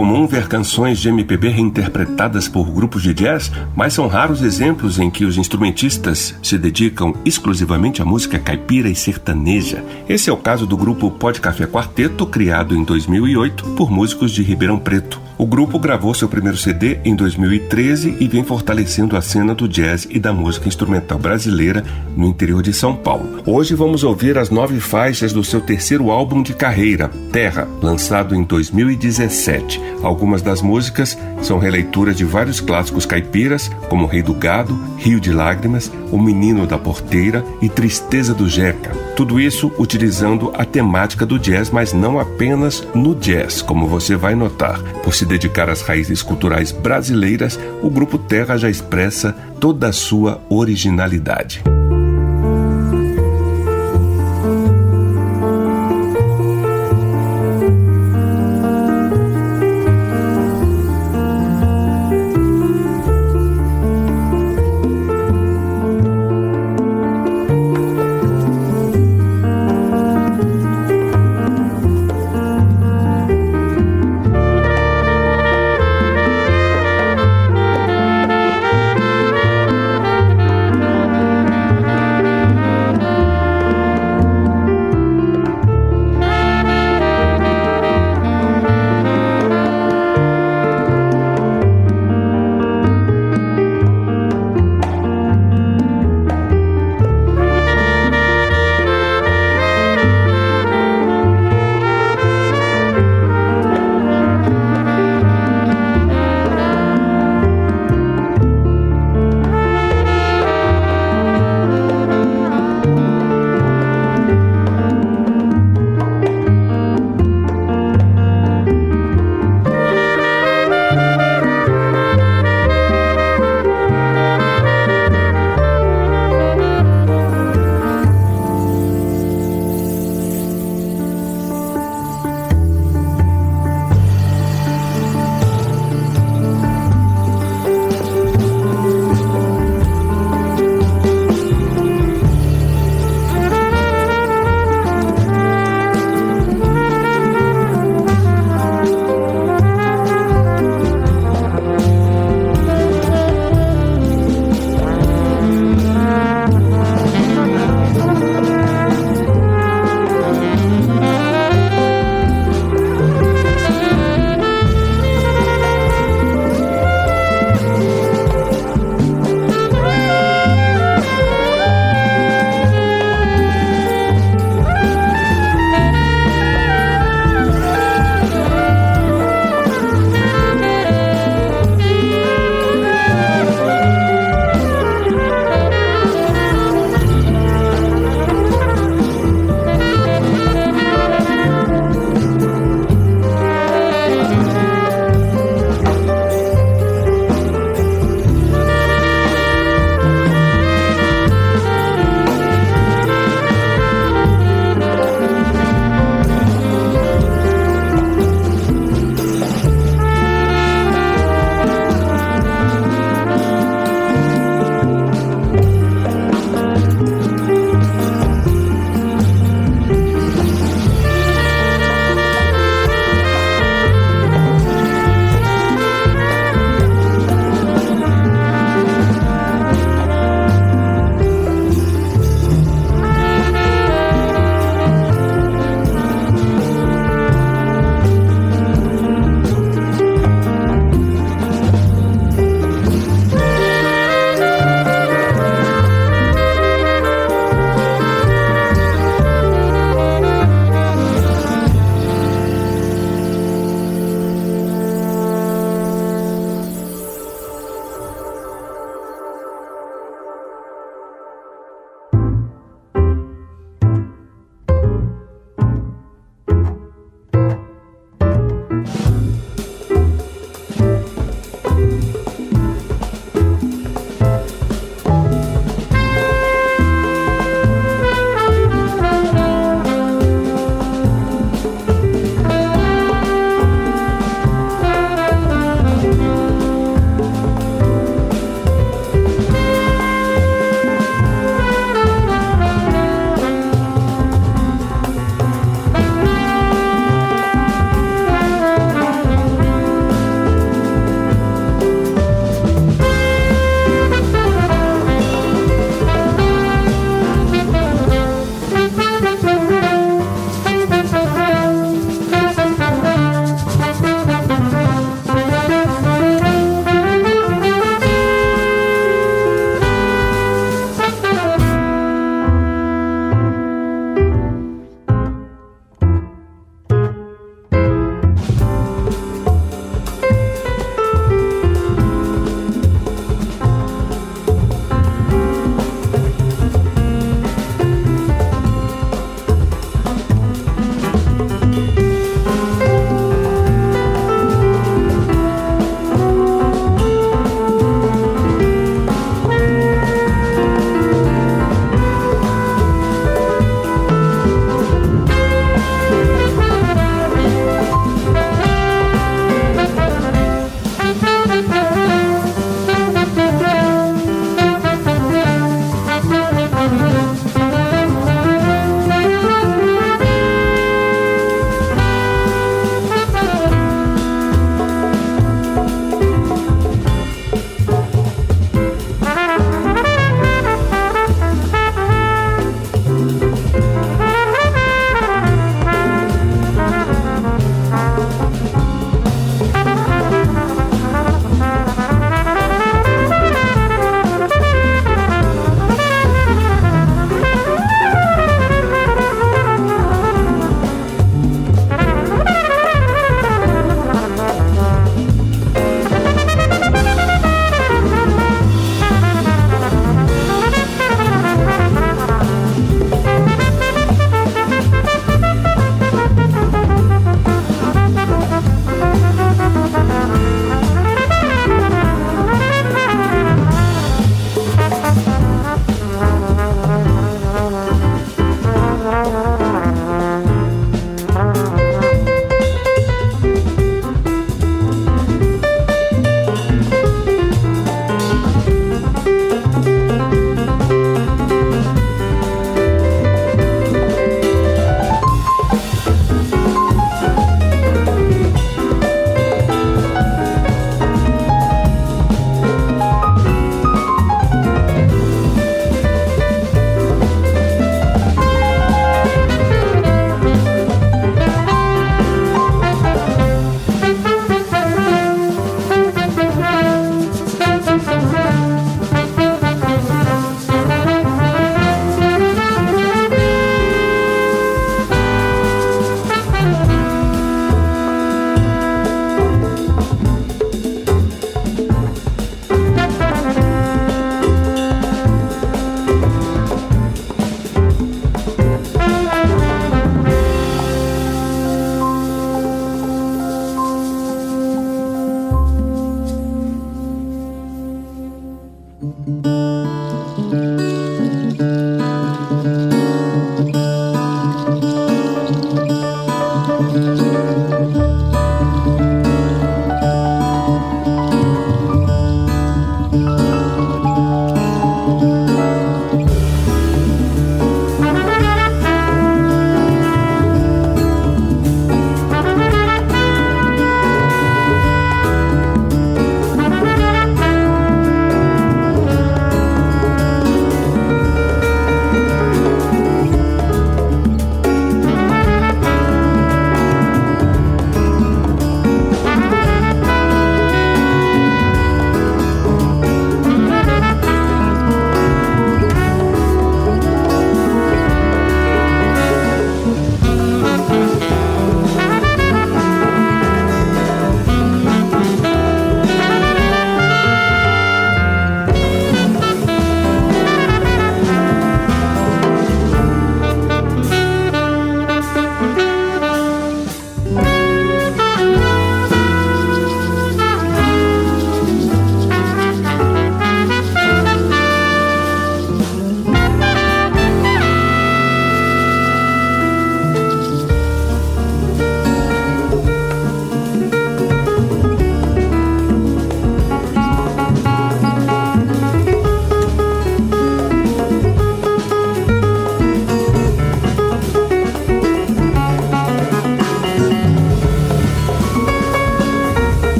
Comum ver canções de MPB reinterpretadas por grupos de jazz, mas são raros exemplos em que os instrumentistas se dedicam exclusivamente à música caipira e sertaneja. Esse é o caso do grupo Pode Café Quarteto, criado em 2008 por músicos de Ribeirão Preto. O grupo gravou seu primeiro CD em 2013 e vem fortalecendo a cena do jazz e da música instrumental brasileira no interior de São Paulo. Hoje vamos ouvir as nove faixas do seu terceiro álbum de carreira, Terra, lançado em 2017. Algumas das músicas são releituras de vários clássicos caipiras, como Rei do Gado, Rio de Lágrimas, O Menino da Porteira e Tristeza do Jeca. Tudo isso utilizando a temática do jazz, mas não apenas no jazz, como você vai notar. Por se dedicar às raízes culturais brasileiras, o Grupo Terra já expressa toda a sua originalidade.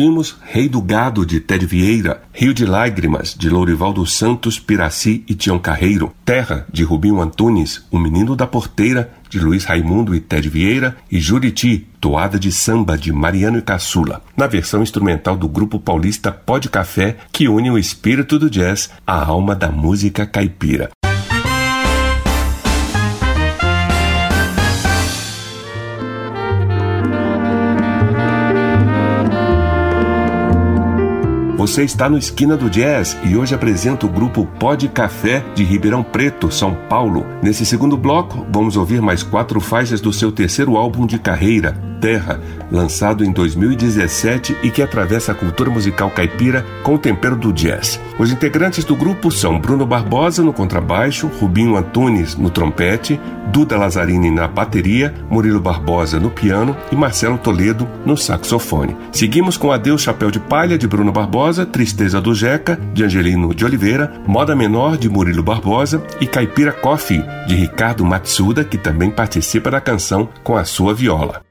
Ouvimos Rei do Gado, de Ted Vieira, Rio de Lágrimas, de Lourival dos Santos, Piraci e Tião Carreiro, Terra, de Rubinho Antunes, O Menino da Porteira, de Luiz Raimundo e Ted Vieira, e Juriti, Toada de Samba, de Mariano e Caçula, na versão instrumental do grupo paulista Pó de Café, que une o espírito do jazz à alma da música caipira. Você está no Esquina do Jazz e hoje apresento o grupo Pod Café de Ribeirão Preto, São Paulo. Nesse segundo bloco, vamos ouvir mais quatro faixas do seu terceiro álbum de carreira, Terra, lançado em 2017 e que atravessa a cultura musical caipira com o tempero do jazz. Os integrantes do grupo são Bruno Barbosa no contrabaixo, Rubinho Antunes no trompete, Duda Lazzarini na bateria, Murilo Barbosa no piano e Marcelo Toledo no saxofone. Seguimos com Adeus Chapéu de Palha de Bruno Tristeza do Jeca de Angelino de Oliveira, Moda Menor de Murilo Barbosa e Caipira Coffee de Ricardo Matsuda, que também participa da canção com a sua viola.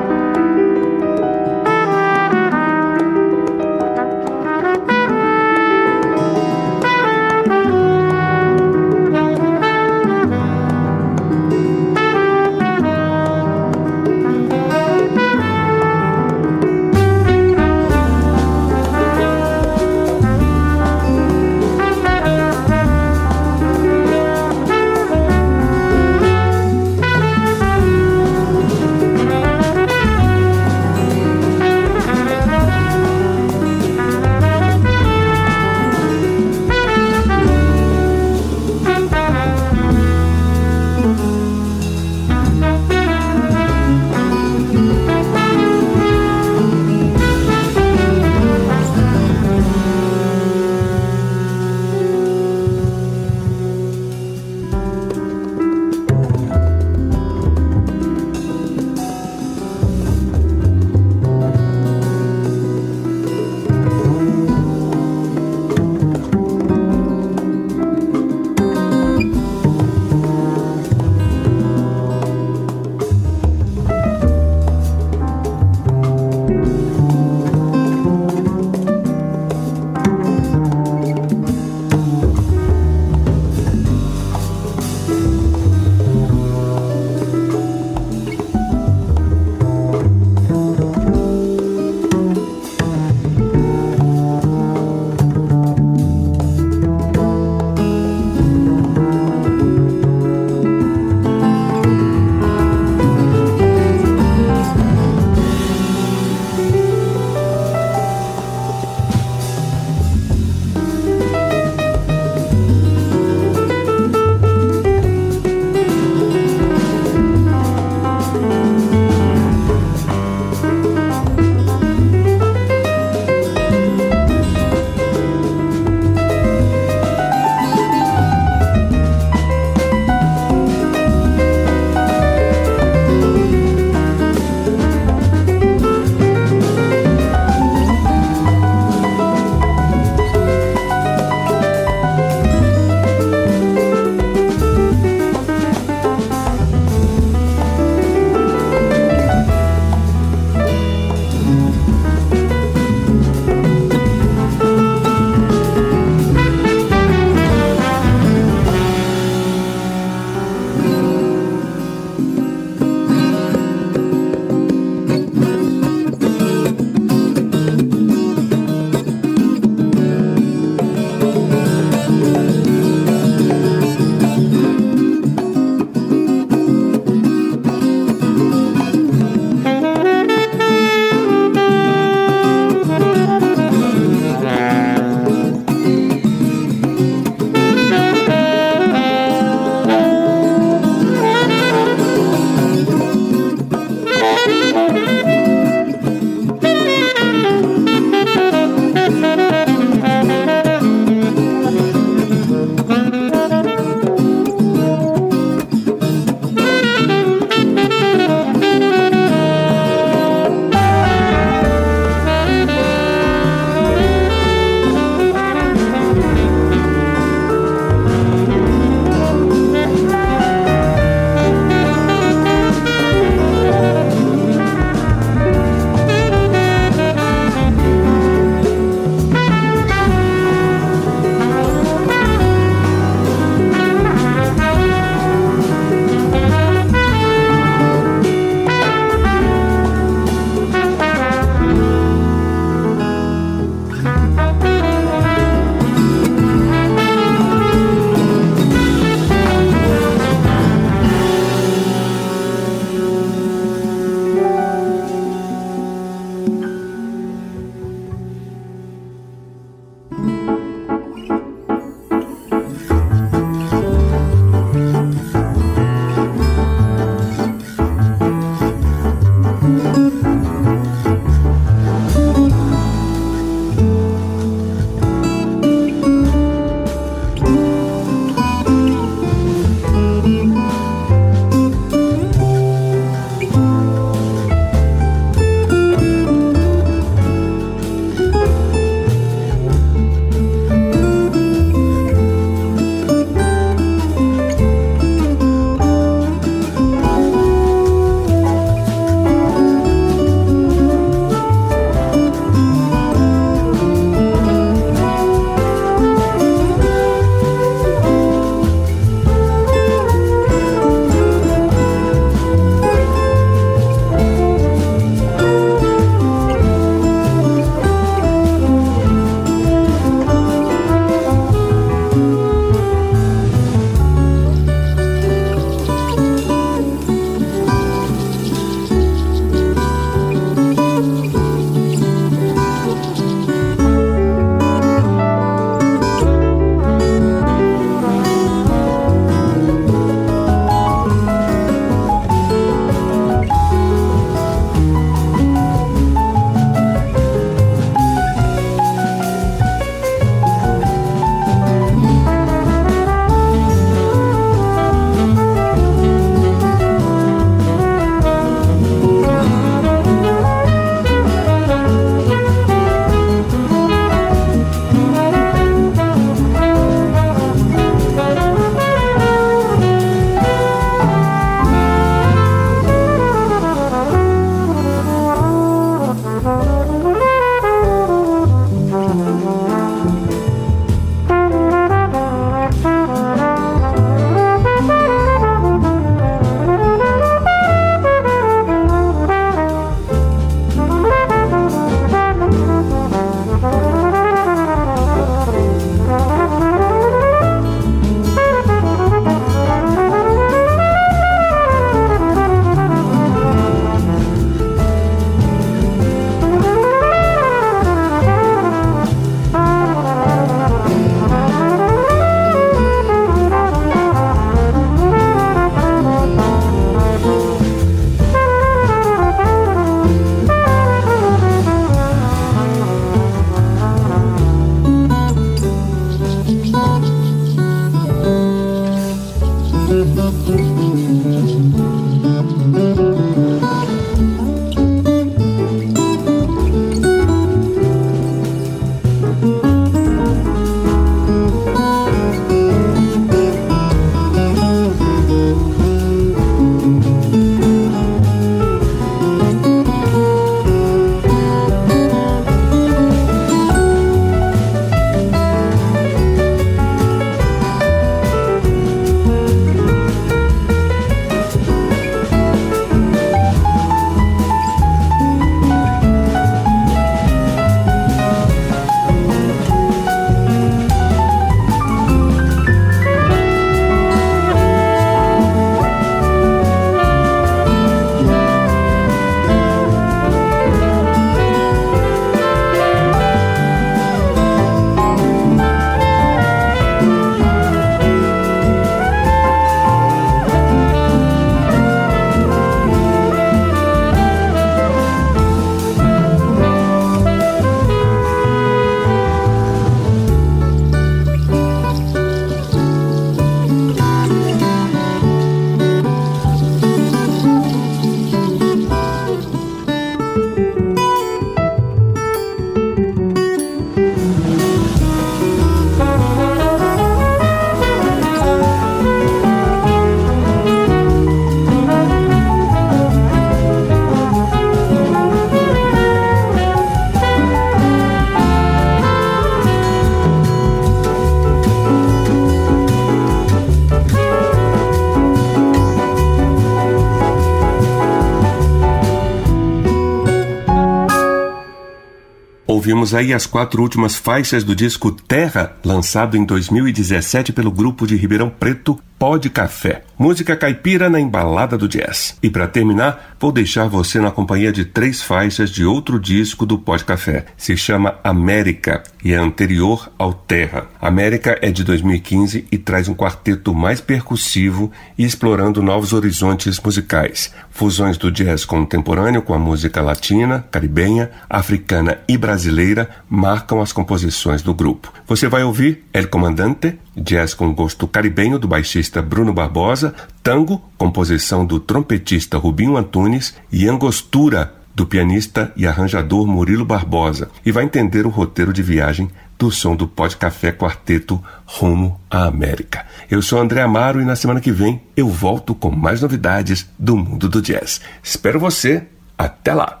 Ouvimos aí as quatro últimas faixas do disco Terra, lançado em 2017 pelo grupo de Ribeirão Preto, Pó de Café. Música caipira na embalada do jazz. E para terminar, vou deixar você na companhia de três faixas de outro disco do Pó de Café. Se chama América e é anterior ao Terra. América é de 2015 e traz um quarteto mais percussivo e explorando novos horizontes musicais. Fusões do jazz contemporâneo com a música latina, caribenha, africana e brasileira marcam as composições do grupo. Você vai ouvir El Comandante, jazz com gosto caribenho do baixista Bruno Barbosa, tango, composição do trompetista Rubinho Antunes e angostura do pianista e arranjador Murilo Barbosa, e vai entender o roteiro de viagem do som do Pod Café Quarteto rumo à América. Eu sou André Amaro e na semana que vem eu volto com mais novidades do mundo do jazz. Espero você. Até lá!